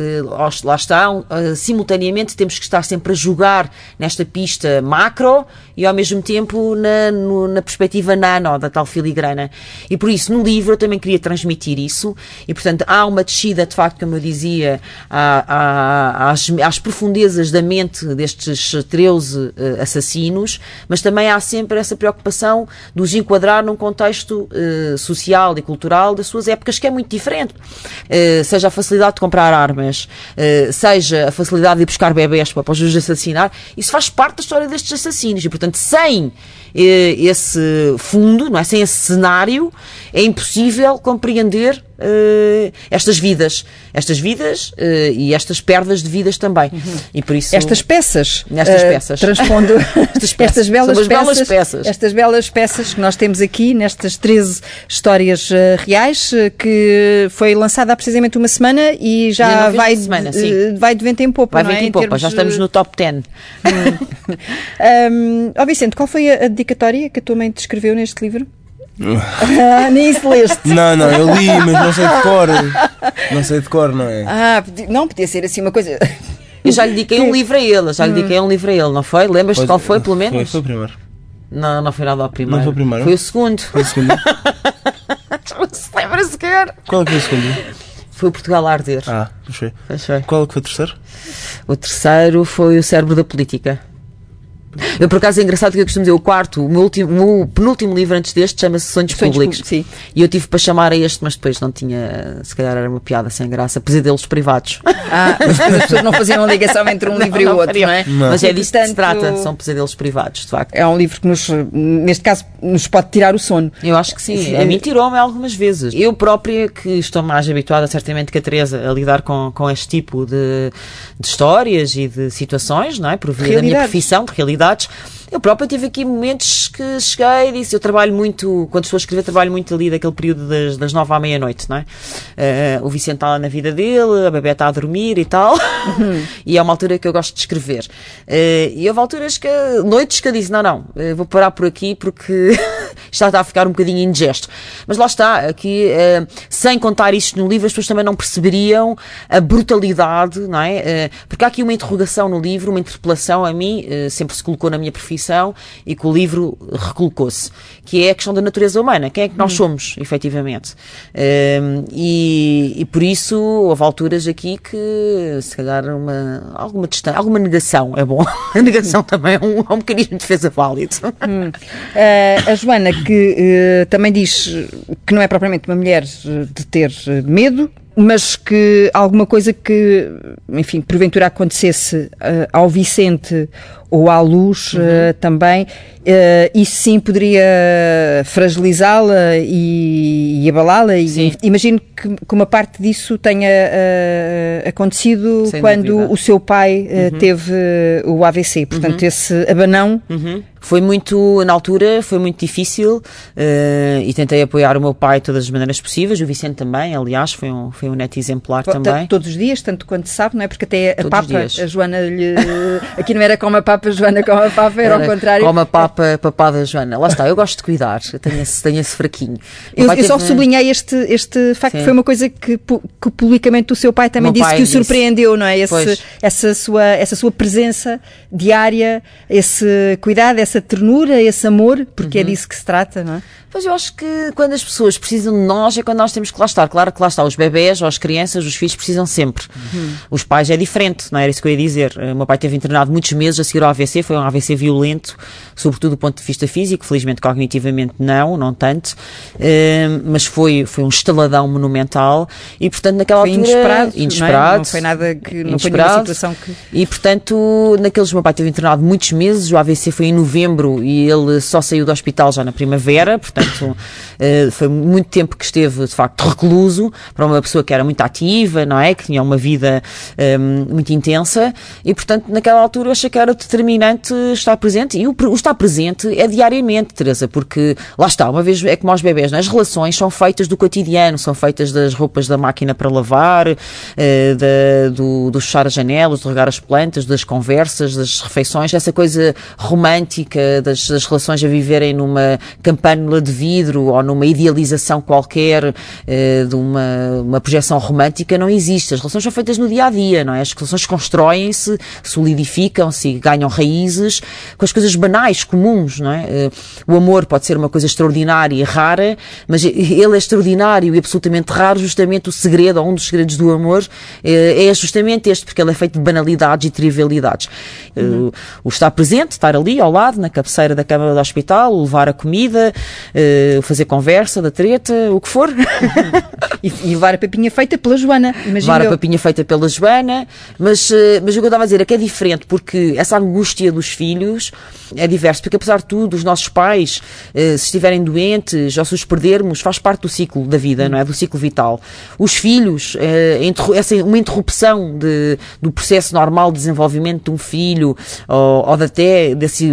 lá está, simultaneamente temos que estar sempre a jogar nesta pista macro e, ao mesmo tempo, na, na perspectiva nano da tal filigrana. E, por isso, no livro eu também queria transmitir isso. E, portanto, há uma descida, de facto, como eu dizia, às, às, profundezas da mente destes 13 uh, eh, assassinos, mas também há sempre essa preocupação de os enquadrar num contexto uh, social e cultural das suas épocas que é muito diferente. Uh, seja a facilidade de comprar armas, seja a facilidade de ir buscar bebés para os assassinar, isso faz parte da história destes assassinos e, portanto, sem esse fundo, não é? sem esse cenário, é impossível compreender uh, estas vidas, estas vidas uh, e estas perdas de vidas também. Uhum. E por isso estas peças, nestas uh, peças, transpondo estas, peças. estas belas, peças, belas peças, estas belas peças que nós temos aqui nestas 13 histórias reais que foi lançada há precisamente uma semana e já vai semana, de, vai de vento em popa, vai não é? em popa, já estamos no top 10. um, oh Vicente, qual foi a dedicatória que a tua mãe te escreveu neste livro? ah, nem isso leste. Não, não, eu li, mas não sei de cor. Não sei de cor, não é? Ah, não, podia ser assim uma coisa. Eu já lhe dediquei um livro a ele, já lhe hum. dediquei um livro a ele, não foi? Lembras-te qual foi, pelo menos? Foi, foi o primeiro. Não, não foi nada ao primeiro. Não foi o primeiro? Foi o segundo. Foi o segundo. não se lembra sequer. Qual foi o segundo? Foi o Portugal a Arder. Ah, pois foi. Pois foi. Qual foi o terceiro? O terceiro foi o Cérebro da Política. Eu, por acaso, é engraçado que eu costumo dizer o quarto, o meu, último, o penúltimo livro antes deste chama-se Sonhos, Sonhos Públicos. Sim. E eu tive para chamar a este, mas depois não tinha, se calhar era uma piada sem graça, pesadelos privados. Ah, mas as pessoas não faziam ligação entre um não, livro e o outro, não é? Não. Mas é disso que se trata, são pesadelos privados, de facto. É um livro que nos, neste caso, nos pode tirar o sono. Eu acho que sim. A mim tirou-me algumas vezes. Eu própria, que estou mais habituada, certamente, que a Teresa, a lidar com, com este tipo de, de histórias e de situações, não é? Por via da minha profissão, de eu própria tive aqui momentos que cheguei e disse: Eu trabalho muito, quando estou a escrever, trabalho muito ali daquele período das, das nove à meia-noite, não é? Uh, o Vicente está lá na vida dele, a bebê está a dormir e tal, uhum. e é uma altura que eu gosto de escrever. Uh, e houve alturas que, noites que eu disse: Não, não, vou parar por aqui porque está a ficar um bocadinho indigesto. Mas lá está, aqui, sem contar isto no livro, as pessoas também não perceberiam a brutalidade, não é? porque há aqui uma interrogação no livro, uma interpelação a mim, sempre se colocou na minha profissão e que o livro recolocou-se, que é a questão da natureza humana. Quem é que nós hum. somos, efetivamente? E, e, por isso houve alturas aqui que, se calhar, uma, alguma distância, alguma negação é bom. A negação também é um, é um mecanismo de defesa válido. Hum. Uh, a Joana, que uh, também diz que não é propriamente uma mulher de ter medo, mas que alguma coisa que, enfim, porventura acontecesse uh, ao Vicente ou à luz uhum. uh, também, uh, isso sim poderia fragilizá-la e, e abalá-la. E, imagino que, que, uma parte disso tenha uh, acontecido Sem quando dúvida. o seu pai uhum. teve o AVC. Portanto, uhum. esse abanão. Uhum. Foi muito, na altura, foi muito difícil e tentei apoiar o meu pai de todas as maneiras possíveis. O Vicente também, aliás, foi um, foi um neto exemplar também. Todos os dias, tanto quanto se sabe, não é? Porque até a todos Papa, a Joana, lhe, aqui não era como a Papa papa, Joana, com a papa, era, ao contrário. Com a papa, papada, Joana. Lá está, eu gosto de cuidar, tenho esse, tenho esse fraquinho. Eu, eu só sublinhei este, este facto, Sim. foi uma coisa que, que publicamente o seu pai também disse pai que o surpreendeu, não é? Esse, essa, sua, essa sua presença diária, esse cuidado, essa ternura, esse amor, porque é uhum. é disso que se trata, não é? Pois eu acho que quando as pessoas precisam de nós é quando nós temos que lá estar. Claro que lá está, os bebés ou as crianças, os filhos precisam sempre. Uhum. Os pais é diferente, não era isso que eu ia dizer. O meu pai teve internado muitos meses a seguir ao AVC, foi um AVC violento, sobretudo do ponto de vista físico, felizmente cognitivamente não, não tanto, uh, mas foi, foi um estaladão monumental e portanto naquela foi altura... Inesperado, inesperado. Não, é? não foi nada que, não foi nenhuma situação que... E portanto, naqueles, o meu pai teve internado muitos meses, o AVC foi em novembro e ele só saiu do hospital já na primavera, portanto portanto, uh, foi muito tempo que esteve, de facto, recluso para uma pessoa que era muito ativa, não é? Que tinha uma vida um, muito intensa e, portanto, naquela altura eu achei que era determinante estar presente e o, o estar presente é diariamente, Teresa, porque lá está, uma vez é como aos bebés, não é? as relações são feitas do cotidiano, são feitas das roupas da máquina para lavar, uh, da, do, do fechar as janelas, de regar as plantas, das conversas, das refeições, essa coisa romântica das, das relações a viverem numa campânula de vidro ou numa idealização qualquer uh, de uma, uma projeção romântica não existe. As relações são feitas no dia a dia, não é? As relações constroem-se, solidificam-se, ganham raízes com as coisas banais, comuns, não é? Uh, o amor pode ser uma coisa extraordinária e rara, mas ele é extraordinário e absolutamente raro, justamente o segredo, ou um dos segredos do amor, uh, é justamente este, porque ele é feito de banalidades e trivialidades. Uhum. o estar presente, estar ali ao lado, na cabeceira da cama do hospital, levar a comida, fazer conversa da treta, o que for. e, e levar a papinha feita pela Joana, Levar eu. a papinha feita pela Joana, mas, mas o que eu estava a dizer é que é diferente, porque essa angústia dos filhos é diverso, porque apesar de tudo, os nossos pais, se estiverem doentes ou se os perdermos, faz parte do ciclo da vida, não é? Do ciclo vital. Os filhos, essa, uma interrupção de, do processo normal de desenvolvimento de um filho, ou, ou até desse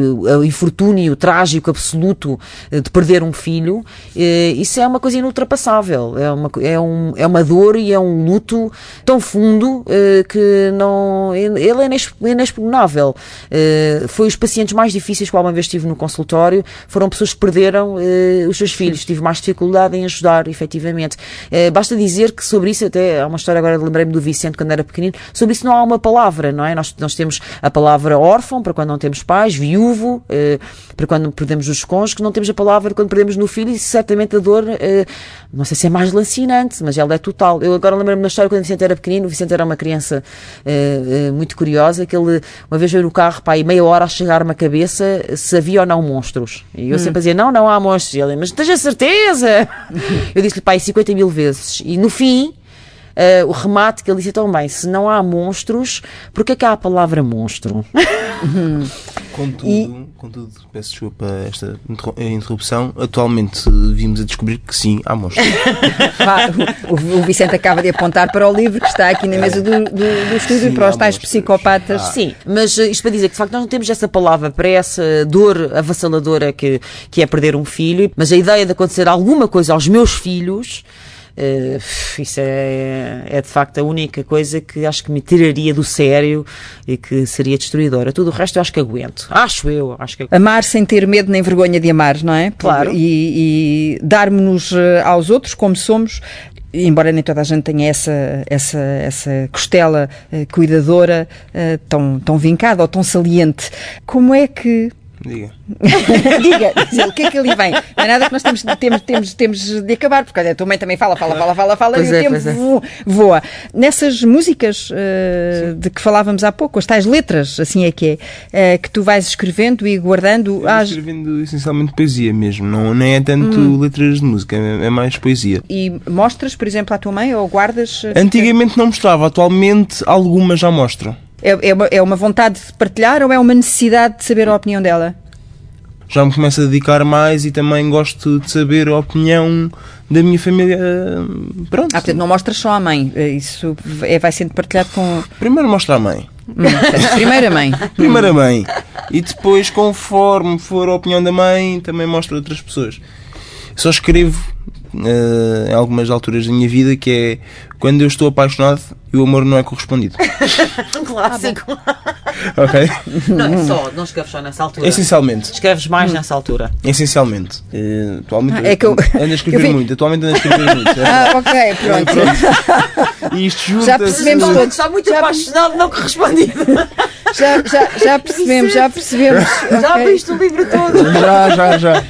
infortúnio trágico absoluto de perder um filho, isso é uma coisa inultrapassável. É uma, é, um, é uma dor e é um luto tão fundo que não. Ele é inexpugnável. Foi os pacientes mais difíceis que alguma vez estive no consultório, foram pessoas que perderam os seus filhos. Tive mais dificuldade em ajudar, efetivamente. Basta dizer que sobre isso, até há uma história agora, lembrei-me do Vicente quando era pequenino, sobre isso não há uma palavra, não é? Nós, nós temos a palavra órfão para quando não temos pais, viúvo para quando perdemos os cônjuges, não temos a palavra quando perdemos no filho e certamente a dor, não sei se é mais lancinante, mas ela é total. Eu agora lembro-me da história quando o Vicente era pequenino, o Vicente era uma criança muito curiosa, que ele uma vez veio no carro, pá, e meia hora a chegar-me a cabeça se havia ou não monstros. E eu hum. sempre dizia, não, não há monstros. E ele, mas tens a certeza? eu disse-lhe, pai, 50 mil vezes. E no fim, uh, o remate que ele disse tão bem: se não há monstros, porque é que há a palavra monstro? Contudo, e... contudo, peço desculpa esta interrupção. Atualmente vimos a descobrir que sim, há monstros. o, o, Vicente acaba de apontar para o livro que está aqui na mesa do, do, do estúdio sim, para os tais monstros. psicopatas. Ah. Sim, mas eh, isto para dizer que de facto nós não temos essa palavra para essa dor avassaladora que, que é perder um filho, mas a ideia de acontecer alguma coisa aos meus filhos Uh, isso é, é de facto a única coisa que acho que me tiraria do sério e que seria destruidora. Tudo o resto eu acho que aguento. Acho eu. Acho que Amar sem ter medo nem vergonha de amar, não é? Claro. E, e darmos-nos eh, aos outros como somos, embora nem toda a gente tenha essa, essa, essa costela uh, cuidadora uh, tão, tão vincada ou tão saliente, como é que Diga. Diga, o que é que ali vem? Não é nada que nós temos, temos, temos, temos de acabar, porque a tua mãe também fala, fala, fala, fala, fala, pois e é, o tempo é. voa. Nessas músicas uh, de que falávamos há pouco, as tais letras, assim é que é, uh, que tu vais escrevendo e guardando. Às... escrevendo essencialmente poesia mesmo, não, nem é tanto hum. letras de música, é, é, mais poesia. E mostras, por exemplo, à tua mãe ou guardas? Eh, Antigamente não mostrava, atualmente algumas já mostram. É, é, uma, é uma vontade de partilhar ou é uma necessidade de saber a opinião dela? Já me começo a dedicar mais e também gosto de saber a opinião da minha família. Pronto. Ah, portanto, não mostras só à mãe. Isso é, vai sendo partilhado com. Primeiro mostra à mãe. Hum, primeira mãe. Primeira mãe. E depois, conforme for a opinião da mãe, também mostro a outras pessoas. Só escrevo uh, em algumas alturas da minha vida que é quando eu estou apaixonado e o amor não é correspondido. um clássico. ok? Não, é só, não escreves só nessa altura. Essencialmente. Escreves mais hum. nessa altura. Essencialmente. Uh, atualmente ah, é que eu, ando a escrever vi... muito. Atualmente ando a escrever muito. É ah, ok, pronto. pronto. E isto junta Já percebemos todos. Está muito já... apaixonado, não correspondido. Já, já, já percebemos, já percebemos. Já okay. viste o livro todo? Já, já, já.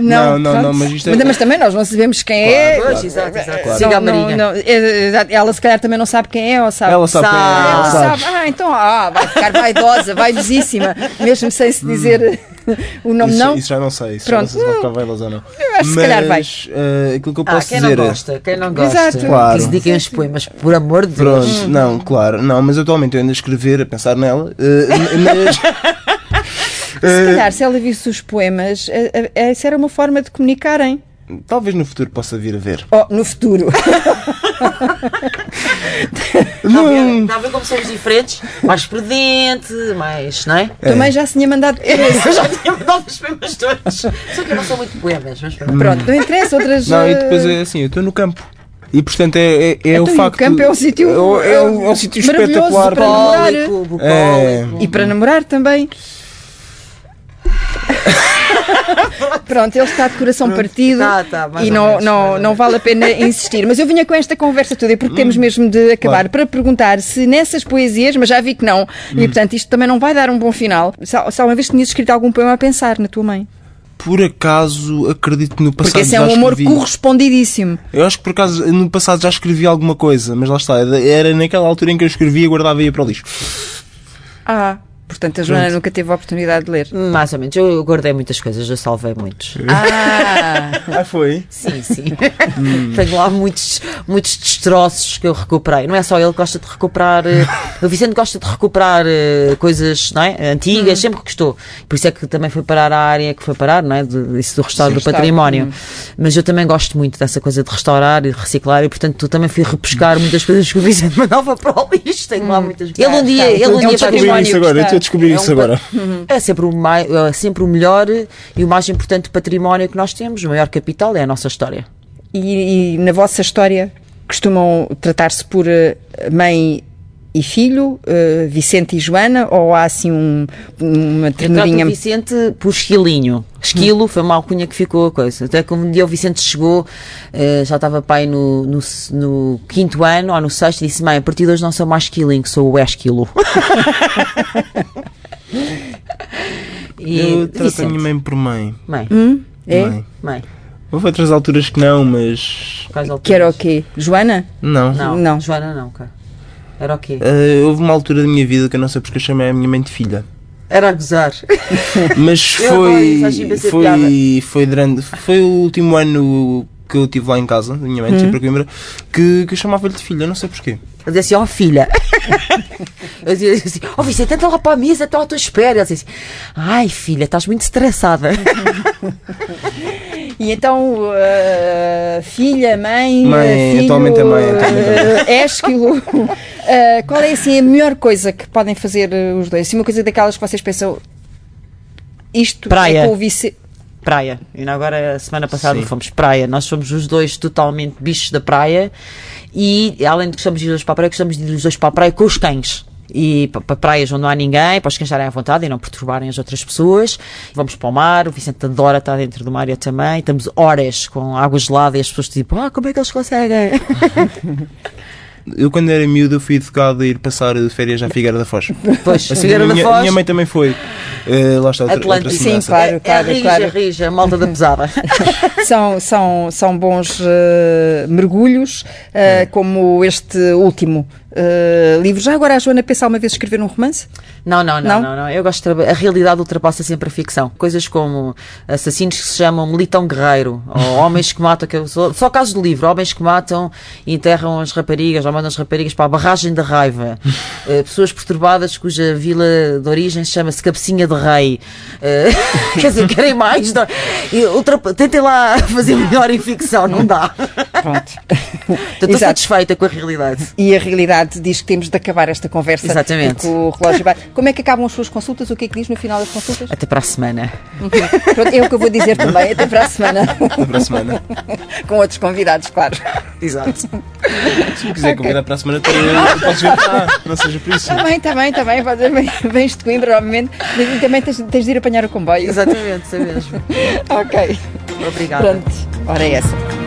Não, não, não, não, mas isto é... Mas, também nós não sabemos quem claro, é. Claro, exato, exato. Claro. Siga a Marinha. Não, é, ela se calhar também não sabe quem é, ou sabe? Ela sabe, sabe. quem é. Ela sabe. Ah, então ah, vai ficar vaidosa, vaidosíssima, mesmo sem se dizer o nome isso, não. Isso já não sei. Isso Pronto. Já não sei se vai ficar ou não. Eu acho que se calhar vai. Uh, aquilo que eu posso ah, quem dizer. Não gosta, quem não gosta. Exato. Claro. Que se dediquem os poemas, por amor de Deus. Pronto, não, claro. Não, mas atualmente eu ando a escrever, a pensar nela. Uh, mas. Se calhar, se ela visse os poemas, eh, eh, essa era uma forma de comunicarem. Talvez no futuro possa vir a ver. Oh, no futuro. Está a ver? Está a ver como somos diferentes? Mais prudente, mais, não é? Também já se tinha mandado. Eu já tinha mandado os poemas todos. Só que eu não sou muito poemas, mas pronto. Pronto, não interessa, outras. Não, e eh, depois é assim, eu estou no campo. E portanto é, é, é Então, o e o facto. campo é um sítio- É, é um, é um sítio espetacular. para namorar. Bucólico, bucólico. É. E para namorar também. Pronto, ele está de coração partido Tá, tá, e não, menos, não, não vale a pena insistir. Mas eu vinha com esta conversa toda, e porque temos mesmo de acabar, Claro. para perguntar se nessas poesias, mas já vi que não, e portanto isto também não vai dar um bom final. Se, alguma vez tinhas escrito algum poema a pensar na tua mãe. Por acaso, acredito que no passado Porque esse é um amor escrevi. correspondidíssimo. Eu acho que por acaso no passado já escrevi alguma coisa, mas lá está, era naquela altura em que eu escrevia, guardava e ia para o lixo. Ah, portanto a Joana nunca teve a oportunidade de ler. Mais ou menos. Eu guardei muitas coisas, eu salvei muitos. Ah, Ah, foi? Sim, sim. Tenho lá muitos, muitos destroços que eu recuperei. Não é só ele que gosta de recuperar. eh, O Vicente gosta de recuperar eh, coisas não é? antigas, sempre que gostou. Por isso é que também foi parar à área que foi parar, não é? De, isso do restauro Sim, do restauro. património. Mas eu também gosto muito dessa coisa de restaurar e de reciclar e, portanto, também fui repescar muitas coisas que o Vicente mandava para o lixo. Tenho lá muitas. Ele um dia, está. ele um É um dia vai património agora, a descobrir É isso um agora. é sempre, o mai- é sempre o melhor e o mais importante património que nós temos, o maior capital é a nossa história. e, e na vossa história costumam tratar-se por eh, mãe e filho, eh, Vicente e Joana, ou há assim um, uma ternurinha? o Vicente por esquilinho. Esquilo foi uma alcunha que ficou a coisa. Até que um dia o Vicente chegou, eh, já estava pai no, no, no quinto ano ou no sexto, e disse: Mãe, a partir de hoje não sou mais esquilinho, sou o esquilo. e Eu trato a minha mãe por mãe. mãe, É? Mãe. mãe, Houve outras alturas que não, mas. quais alturas? Que era o quê? Joana? Não. Não, Não. Joana não, cara. Era o quê? Ah, houve uma altura da minha vida que eu não sei porque eu chamei a minha mãe de filha. Era a gozar. Mas adoro foi. Foi, foi durante. Foi o último ano que eu estive lá em casa, da minha mãe, sempre a Coimbra, que, que eu chamava-lhe de filha, não sei porquê. Eu dizia assim, ó filha. Eu dizia assim, ó Vicente, entra lá para a mesa, estou à tua espera. Ela dizia assim, ai filha, estás muito estressada. E então, eh, filha, mãe, Mãe, filho, atualmente é mãe, é eh, Ésquilo. Eh, qual é assim a melhor coisa que podem fazer eh, os dois? Assim, uma coisa daquelas que vocês pensam, isto Praia. é com o Vicente. praia. E agora, a semana passada, Sim. fomos praia. Nós somos os dois totalmente bichos da praia. E, além de que gostamos de ir os dois para a praia, gostamos de ir os dois para a praia com os cães. E pa- para praias onde não há ninguém, para estarem à vontade e não perturbarem as outras pessoas. Vamos para o mar, o Vicente adora estar dentro do mar e eu também. Estamos horas com água gelada e as pessoas tipo, ah, como é que eles conseguem? Eu, quando era miúdo, eu fui educado a ir passar férias à Figueira da Foz. Pois, Assim, Figueira a da minha, Foz, minha mãe também foi. Eh, lá está outra, outra Atlântico. Sim, semelhança. claro, é, claro, é rija, claro. rija, a malta da pesada. São, são, são bons eh, mergulhos, eh, como este último eh, livro. Já agora a Joana pensa uma vez escrever um romance? Não, não, Não? não, não, não. Eu gosto de A realidade ultrapassa sempre a ficção. Coisas como assassinos que se chamam Militão Guerreiro, ou homens que matam. Que eu sou, só casos do livro: homens que matam e enterram as raparigas, ou mandam as raparigas para a barragem da raiva. Eh, pessoas perturbadas cuja vila de origem se chama-se Cabecinha de Rei. Eh, quer dizer, querem mais? Não. Ultrapa- Tentem lá fazer melhor em ficção, não dá. Pronto. Estou satisfeita com a realidade. E a realidade diz que temos de acabar esta conversa. Exatamente. o relógio vai. Como é que acabam as suas consultas? O que é que diz no final das consultas? Até para a semana. Pronto, é o que eu vou dizer também. Até para a semana. Até para a semana. Com outros convidados, claro. Exato. Se me quiser convidar para a semana, tu- podes vir cá. Não seja por isso. Bem. Pode- vem- Vens de Coimbra, obviamente. Mas também tens, tens de ir apanhar o comboio. Exatamente, é mesmo. Ok. Obrigada. Pronto. Ora é essa.